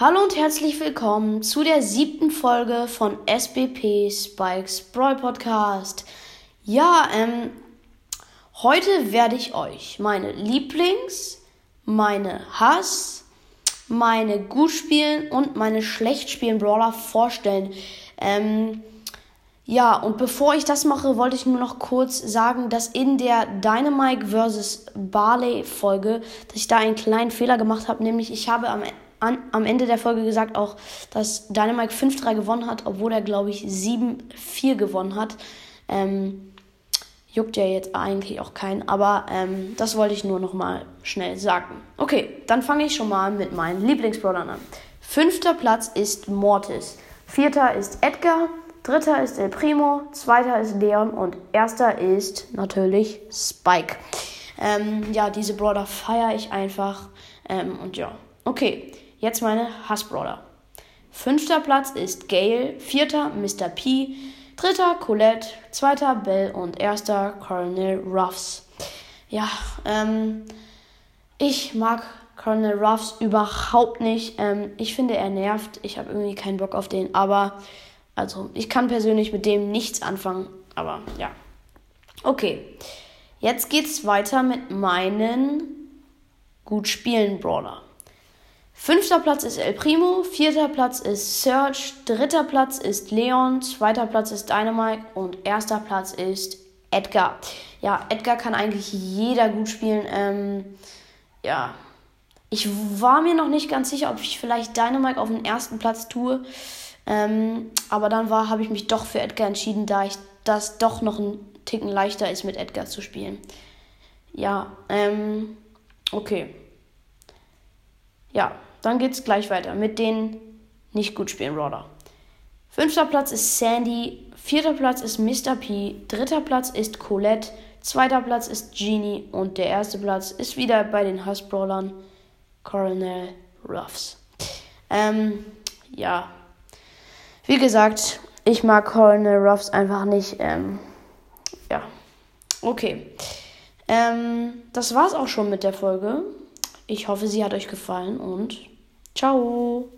Hallo und herzlich willkommen zu der siebten Folge von SBP Spikes Brawl Podcast. Ja, ähm, heute werde ich euch meine Lieblings, meine Hass, meine gut spielen und meine schlecht spielen Brawler vorstellen. Ähm, ja, und bevor ich das mache, wollte ich nur noch kurz sagen, dass in der Dynamite vs. Barley Folge, dass ich da einen kleinen Fehler gemacht habe, nämlich ich habe am an, am Ende der Folge gesagt auch, dass Dynamite 5-3 gewonnen hat, obwohl er, glaube ich, 7-4 gewonnen hat. Ähm, juckt ja jetzt eigentlich auch keinen, aber ähm, das wollte ich nur noch mal schnell sagen. Okay, dann fange ich schon mal mit meinen Lieblingsbrawlern an. Fünfter Platz ist Mortis. Vierter ist Edgar. Dritter ist El Primo. Zweiter ist Leon. Und erster ist natürlich Spike. Ähm, ja, diese Brawler feiere ich einfach. Ähm, und ja, okay. Jetzt meine Hassbrawler. Fünfter Platz ist Gale, vierter Mr. P, dritter Colette, zweiter Bell und erster Colonel Ruffs. Ja, ähm, ich mag Colonel Ruffs überhaupt nicht. Ähm, ich finde, er nervt. Ich habe irgendwie keinen Bock auf den. Aber, also, ich kann persönlich mit dem nichts anfangen. Aber, ja. Okay. Jetzt geht's weiter mit meinen gut spielen Brawler. Fünfter Platz ist El Primo, vierter Platz ist Serge, dritter Platz ist Leon, zweiter Platz ist Dynamite und erster Platz ist Edgar. Ja, Edgar kann eigentlich jeder gut spielen. Ähm, ja, ich war mir noch nicht ganz sicher, ob ich vielleicht Dynamite auf den ersten Platz tue. Ähm, aber dann habe ich mich doch für Edgar entschieden, da ich das doch noch ein Ticken leichter ist, mit Edgar zu spielen. Ja, ähm, okay. Ja, dann geht's gleich weiter mit den nicht gut spielen Brawler. Fünfter Platz ist Sandy, vierter Platz ist Mr. P, dritter Platz ist Colette, zweiter Platz ist Genie und der erste Platz ist wieder bei den Hassbrawlern Colonel Ruffs. Ähm, ja. Wie gesagt, ich mag Colonel Ruffs einfach nicht. Ähm, ja. Okay. Ähm, das war's auch schon mit der Folge. Ich hoffe, sie hat euch gefallen und Ciao